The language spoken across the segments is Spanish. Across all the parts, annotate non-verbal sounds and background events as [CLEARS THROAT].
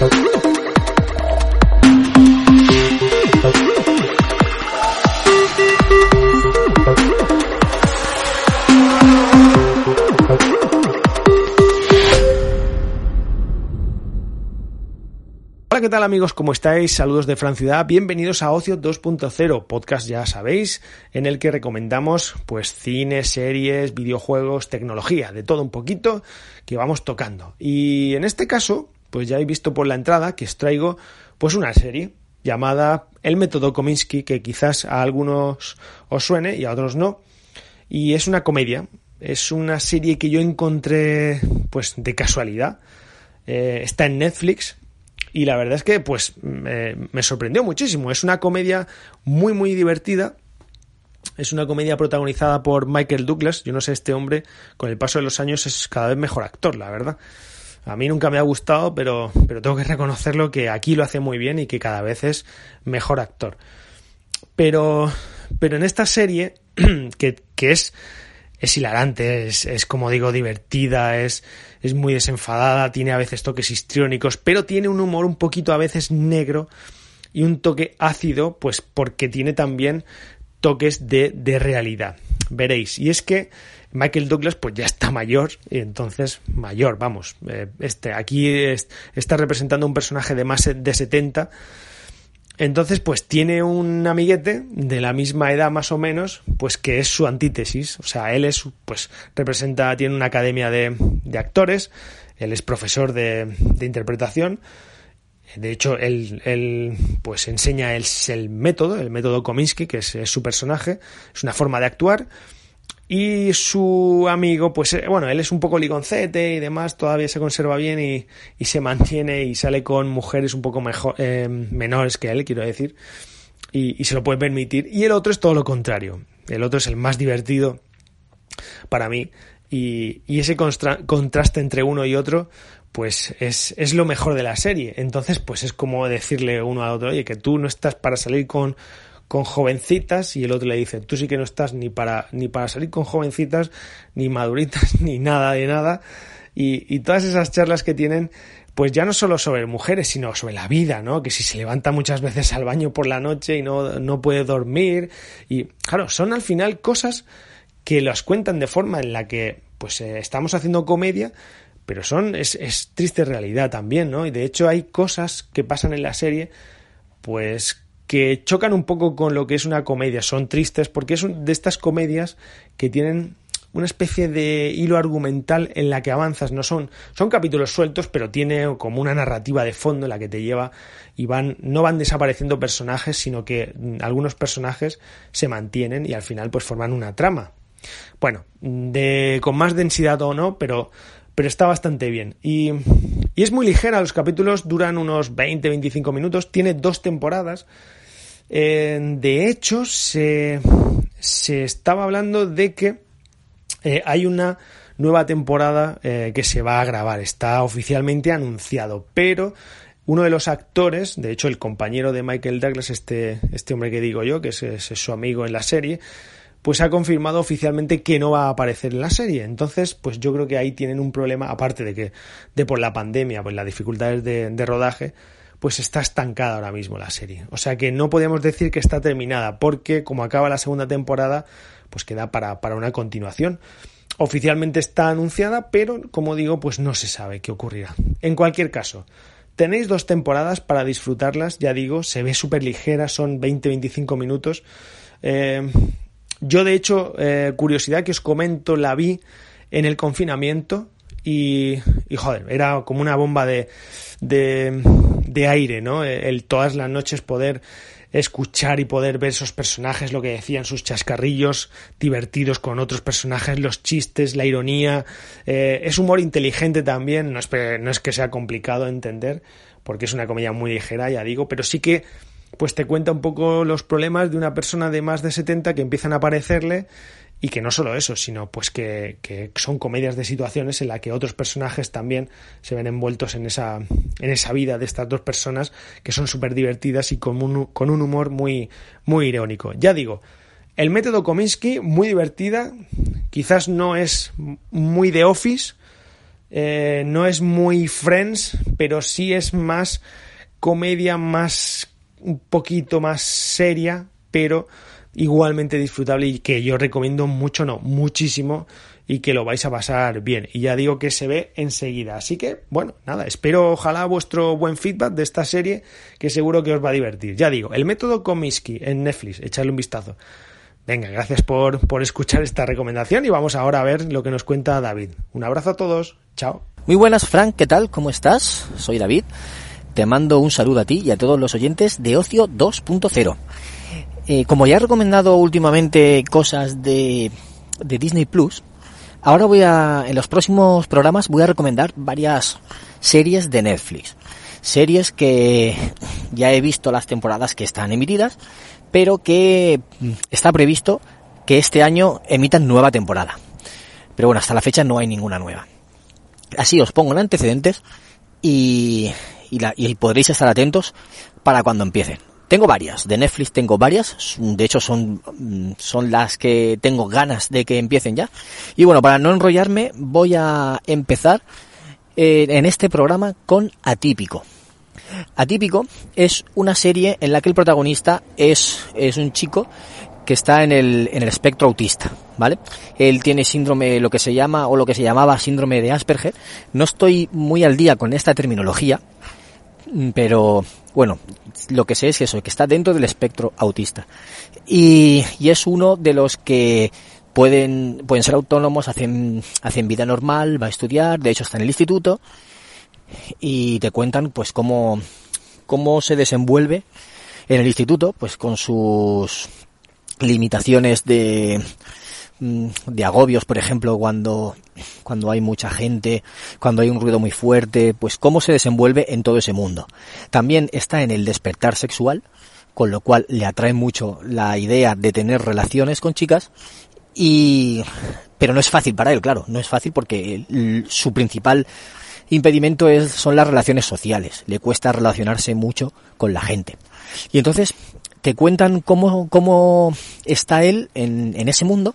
Hola, ¿qué tal amigos? ¿Cómo estáis? Saludos de Fran Ciudad. Bienvenidos a Ocio 2.0, podcast ya sabéis, en el que recomendamos pues cine, series, videojuegos, tecnología, de todo un poquito que vamos tocando. Y en este caso, pues ya he visto por la entrada que os traigo pues una serie llamada El método Kominsky, que quizás a algunos os suene y a otros no. Y es una comedia, es una serie que yo encontré pues de casualidad. Eh, está en Netflix y la verdad es que pues me sorprendió muchísimo. Es una comedia muy muy divertida. Es una comedia protagonizada por Michael Douglas. Yo no sé, este hombre con el paso de los años es cada vez mejor actor, la verdad. A mí nunca me ha gustado, pero, pero tengo que reconocerlo que aquí lo hace muy bien y que cada vez es mejor actor. Pero, pero en esta serie, [CLEARS THROAT] que, que es es hilarante, es, es, como digo divertida, es, es muy desenfadada, tiene a veces toques histriónicos, pero tiene un humor un poquito a veces negro y un toque ácido, pues porque tiene también toques de, de realidad. Veréis, y es que Michael Douglas pues ya está mayor, y entonces mayor, vamos, eh, este, aquí está representando un personaje de más de 70 entonces, pues tiene un amiguete de la misma edad más o menos, pues que es su antítesis. O sea, él es, pues, representa, tiene una academia de, de actores, él es profesor de, de interpretación. De hecho, él, él, pues enseña el, el método, el método Kominsky, que es, su personaje, es una forma de actuar y su amigo, pues eh, bueno, él es un poco ligoncete y demás, todavía se conserva bien y, y se mantiene y sale con mujeres un poco mejor, eh, menores que él, quiero decir, y, y, se lo puede permitir. Y el otro es todo lo contrario. El otro es el más divertido para mí. Y, y ese contraste entre uno y otro, pues es, es lo mejor de la serie. Entonces, pues es como decirle uno al otro, oye, que tú no estás para salir con con jovencitas y el otro le dice, tú sí que no estás ni para, ni para salir con jovencitas, ni maduritas, [LAUGHS] ni nada de nada. Y, y todas esas charlas que tienen, pues ya no solo sobre mujeres, sino sobre la vida, ¿no? Que si se levanta muchas veces al baño por la noche y no, no puede dormir. Y claro, son al final cosas que las cuentan de forma en la que pues eh, estamos haciendo comedia, pero son, es, es triste realidad también, ¿no? Y de hecho hay cosas que pasan en la serie, pues que chocan un poco con lo que es una comedia. Son tristes porque es de estas comedias que tienen una especie de hilo argumental en la que avanzas. No son, son capítulos sueltos, pero tiene como una narrativa de fondo en la que te lleva y van, no van desapareciendo personajes, sino que algunos personajes se mantienen y al final pues forman una trama. Bueno, de, con más densidad o no, pero, pero está bastante bien. Y, y es muy ligera, los capítulos duran unos 20-25 minutos, tiene dos temporadas eh, de hecho, se, se, estaba hablando de que eh, hay una nueva temporada eh, que se va a grabar, está oficialmente anunciado, pero uno de los actores, de hecho el compañero de Michael Douglas, este, este hombre que digo yo, que es, es, su amigo en la serie, pues ha confirmado oficialmente que no va a aparecer en la serie. Entonces, pues yo creo que ahí tienen un problema, aparte de que, de por la pandemia, pues las dificultades de, rodaje, pues está estancada ahora mismo la serie. O sea que no podemos decir que está terminada, porque como acaba la segunda temporada, pues queda para, para una continuación. Oficialmente está anunciada, pero como digo, pues no se sabe qué ocurrirá. En cualquier caso, tenéis dos temporadas para disfrutarlas, ya digo, se ve súper ligera, son 20-25 minutos. Eh, yo, de hecho, eh, curiosidad que os comento, la vi en el confinamiento y, y joder, era como una bomba de, de, aire, ¿no? El todas las noches poder escuchar y poder ver esos personajes, lo que decían, sus chascarrillos divertidos con otros personajes, los chistes, la ironía. Eh, es humor inteligente también, no es, no es que sea complicado entender, porque es una comedia muy ligera, ya digo, pero sí que pues te cuenta un poco los problemas de una persona de más de 70 que empiezan a aparecerle y que no solo eso, sino pues que, que, son comedias de situaciones en la que otros personajes también se ven envueltos en esa, en esa vida de estas dos personas que son súper divertidas y con un, con un humor muy, muy irónico. Ya digo, el método Kominsky, muy divertida, quizás no es muy de Office, Eh, no es muy Friends, pero sí es más comedia, más un poquito más seria, pero igualmente disfrutable y que yo recomiendo mucho, no, muchísimo y que lo vais a pasar bien. Y ya digo que se ve enseguida. Así que, bueno, nada, espero ojalá vuestro buen feedback de esta serie que seguro que os va a divertir. Ya digo, el método Comiskey en Netflix, echarle un vistazo. Venga, gracias por, por escuchar esta recomendación y vamos ahora a ver lo que nos cuenta David. Un abrazo a todos, chao. Muy buenas, Frank, ¿qué tal? ¿Cómo estás? Soy David. Te mando un saludo a ti y a todos los oyentes de Ocio 2.0. Eh, como ya he recomendado últimamente cosas de, de Disney Plus, ahora voy a, en los próximos programas voy a recomendar varias series de Netflix. Series que ya he visto las temporadas que están emitidas, pero que mm, está previsto que este año emitan nueva temporada. Pero bueno, hasta la fecha no hay ninguna nueva. Así os pongo en antecedentes y, y, podréis estar atentos para cuando empiecen. Tengo varias, de Netflix tengo varias, de hecho son, son las que tengo ganas de que empiecen ya. Y bueno, para no enrollarme, voy a empezar eh, en este programa con Atípico. Atípico es una serie en la que el protagonista es, es un chico que está en el, en el espectro autista, ¿vale? Él tiene síndrome, lo que se llama, o lo que se llamaba síndrome de Asperger. No estoy muy al día con esta terminología, pero bueno, lo que sé es eso, que está dentro del espectro autista. Y, y es uno de los que pueden, pueden ser autónomos, hacen, hacen vida normal, va a estudiar, de hecho está en el instituto, y te cuentan pues cómo, cómo se desenvuelve en el instituto, pues con sus limitaciones de, de agobios, por ejemplo, cuando, cuando hay mucha gente, cuando hay un ruido muy fuerte, pues cómo se desenvuelve en todo ese mundo. También está en el despertar sexual, con lo cual le atrae mucho la idea de tener relaciones con chicas y pero no es fácil para él, claro, no es fácil porque su principal impedimento es, son las relaciones sociales, le cuesta relacionarse mucho con la gente. Y entonces te cuentan cómo, cómo está él en, en ese mundo,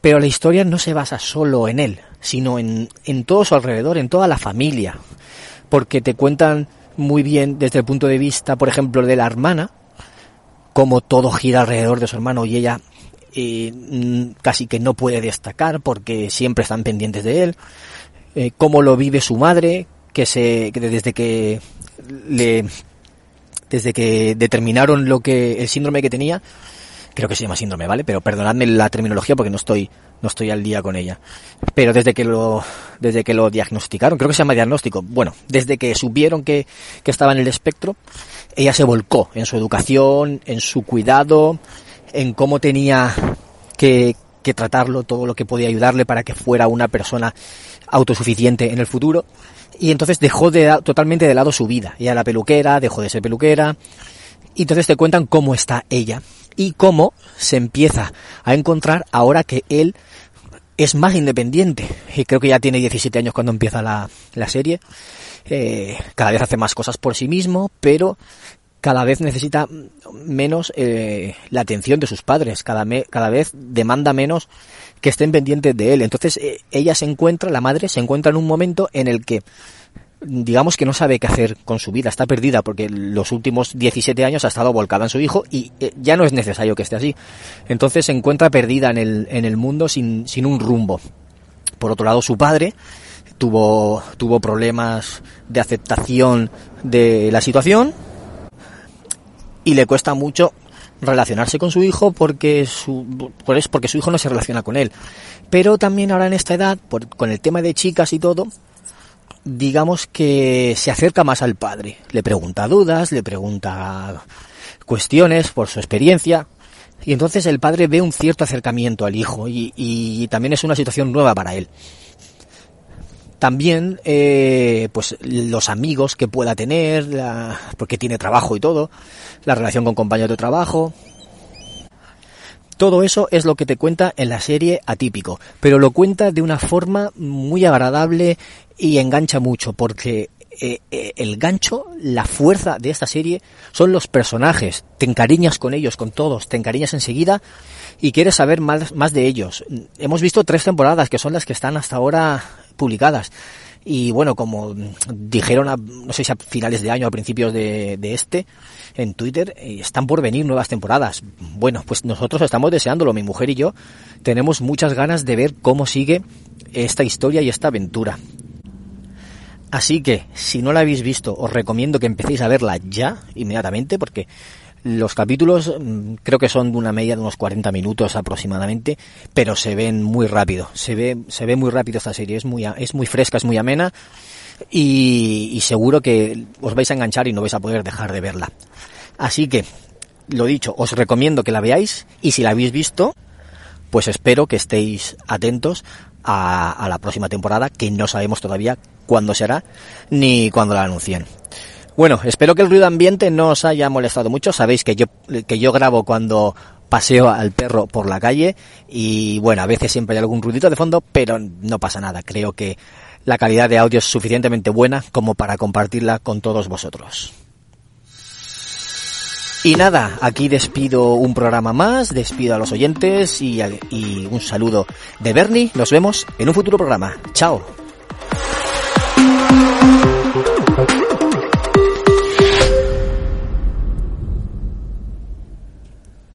pero la historia no se basa solo en él, sino en, en todo su alrededor, en toda la familia, porque te cuentan muy bien desde el punto de vista, por ejemplo, de la hermana, cómo todo gira alrededor de su hermano y ella eh, casi que no puede destacar porque siempre están pendientes de él, eh, cómo lo vive su madre, que se, que desde que le desde que determinaron lo que el síndrome que tenía, creo que se llama síndrome, ¿vale? Pero perdonadme la terminología porque no estoy no estoy al día con ella. Pero desde que lo desde que lo diagnosticaron, creo que se llama diagnóstico. Bueno, desde que supieron que que estaba en el espectro, ella se volcó en su educación, en su cuidado, en cómo tenía que que tratarlo, todo lo que podía ayudarle para que fuera una persona autosuficiente en el futuro y entonces dejó de, totalmente de lado su vida. a la peluquera, dejó de ser peluquera, y entonces te cuentan cómo está ella y cómo se empieza a encontrar ahora que él es más independiente. Y creo que ya tiene 17 años cuando empieza la, la serie. Eh, cada vez hace más cosas por sí mismo, pero cada vez necesita menos eh, la atención de sus padres, cada, cada vez demanda menos que estén pendientes de él. Entonces eh, ella se encuentra, la madre se encuentra en un momento en el que digamos que no sabe qué hacer con su vida, está perdida porque los últimos 17 años ha estado volcada en su hijo y eh, ya no es necesario que esté así. Entonces se encuentra perdida en el, en el mundo sin, sin un rumbo. Por otro lado, su padre tuvo, tuvo problemas de aceptación de la situación y le cuesta mucho relacionarse con su hijo porque su, pues porque su hijo no se relaciona con él. Pero también ahora en esta edad, con el tema de chicas y todo, digamos que se acerca más al padre. Le pregunta dudas, le pregunta cuestiones por su experiencia. Y entonces el padre ve un cierto acercamiento al hijo y, y también es una situación nueva para él. También, eh, pues los amigos que pueda tener, porque tiene trabajo y todo, la relación con compañeros de trabajo. Todo eso es lo que te cuenta en la serie Atípico, pero lo cuenta de una forma muy agradable y engancha mucho, porque eh, eh, el gancho, la fuerza de esta serie son los personajes. Te encariñas con ellos, con todos, te encariñas enseguida y quieres saber más, más de ellos. Hemos visto tres temporadas que son las que están hasta ahora publicadas Y bueno, como dijeron, a, no sé si a finales de año, a principios de, de este, en Twitter, eh, están por venir nuevas temporadas. Bueno, pues nosotros estamos deseándolo, mi mujer y yo. Tenemos muchas ganas de ver cómo sigue esta historia y esta aventura. Así que, si no la habéis visto, os recomiendo que empecéis a verla ya, inmediatamente, porque los capítulos mm, creo que son de una media de unos 40 minutos aproximadamente, pero se ven muy rápido. Se ve, se ve muy rápido esta serie, es muy, es muy fresca, es muy amena y, y seguro que os vais a enganchar y no vais a poder dejar de verla. Así que, lo dicho, os recomiendo que la veáis y si la habéis visto, pues espero que estéis atentos a, a la próxima temporada, que no sabemos todavía cuándo será ni cuándo la anuncien. Bueno, espero que el ruido ambiente no os haya molestado mucho. Sabéis que yo, que yo grabo cuando paseo al perro por la calle y bueno, a veces siempre hay algún ruidito de fondo, pero no pasa nada. Creo que la calidad de audio es suficientemente buena como para compartirla con todos vosotros. Y nada, aquí despido un programa más, despido a los oyentes y, y un saludo de Bernie. Nos vemos en un futuro programa. Chao.